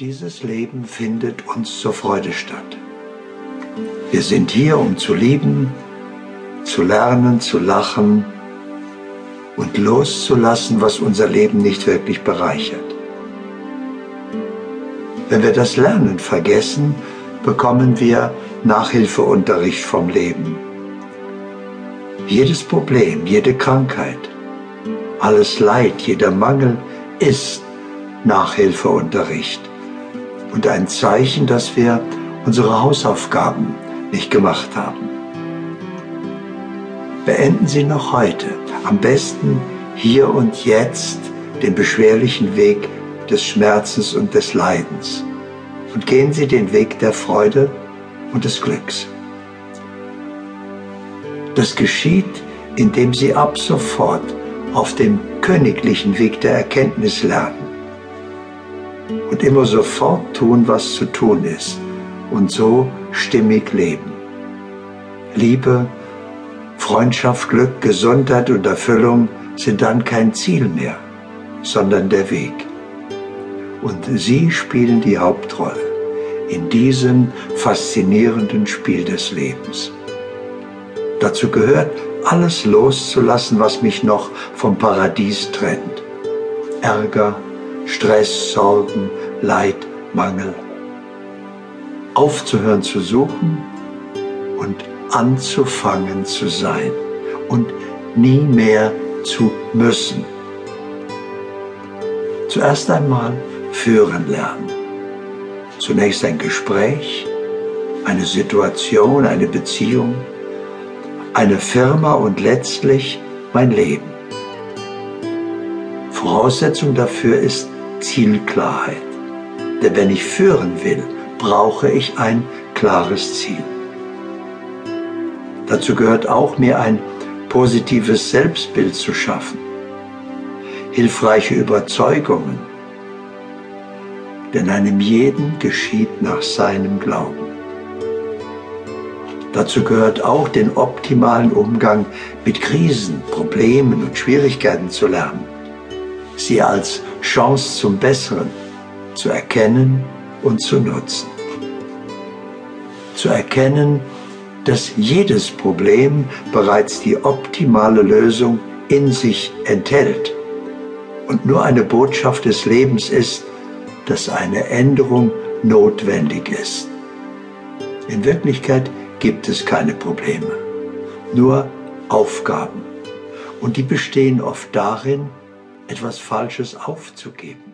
Dieses Leben findet uns zur Freude statt. Wir sind hier, um zu lieben, zu lernen, zu lachen und loszulassen, was unser Leben nicht wirklich bereichert. Wenn wir das Lernen vergessen, bekommen wir Nachhilfeunterricht vom Leben. Jedes Problem, jede Krankheit, alles Leid, jeder Mangel ist Nachhilfeunterricht und ein Zeichen, dass wir unsere Hausaufgaben nicht gemacht haben. Beenden Sie noch heute, am besten hier und jetzt, den beschwerlichen Weg des Schmerzens und des Leidens und gehen Sie den Weg der Freude und des Glücks. Das geschieht, indem Sie ab sofort auf dem königlichen Weg der Erkenntnis lernen und immer sofort tun, was zu tun ist und so stimmig leben. Liebe, Freundschaft, Glück, Gesundheit und Erfüllung sind dann kein Ziel mehr, sondern der Weg. Und sie spielen die Hauptrolle in diesem faszinierenden Spiel des Lebens. Dazu gehört, alles loszulassen, was mich noch vom Paradies trennt. Ärger, Stress, Sorgen, Leid, Mangel. Aufzuhören zu suchen und anzufangen zu sein und nie mehr zu müssen. Zuerst einmal führen lernen. Zunächst ein Gespräch, eine Situation, eine Beziehung, eine Firma und letztlich mein Leben. Voraussetzung dafür ist Zielklarheit. Denn wenn ich führen will, brauche ich ein klares Ziel. Dazu gehört auch, mir ein positives Selbstbild zu schaffen, hilfreiche Überzeugungen, denn einem jeden geschieht nach seinem Glauben. Dazu gehört auch, den optimalen Umgang mit Krisen, Problemen und Schwierigkeiten zu lernen, sie als Chance zum Besseren zu erkennen und zu nutzen. Zu erkennen, dass jedes Problem bereits die optimale Lösung in sich enthält und nur eine Botschaft des Lebens ist, dass eine Änderung notwendig ist. In Wirklichkeit gibt es keine Probleme, nur Aufgaben. Und die bestehen oft darin, etwas Falsches aufzugeben.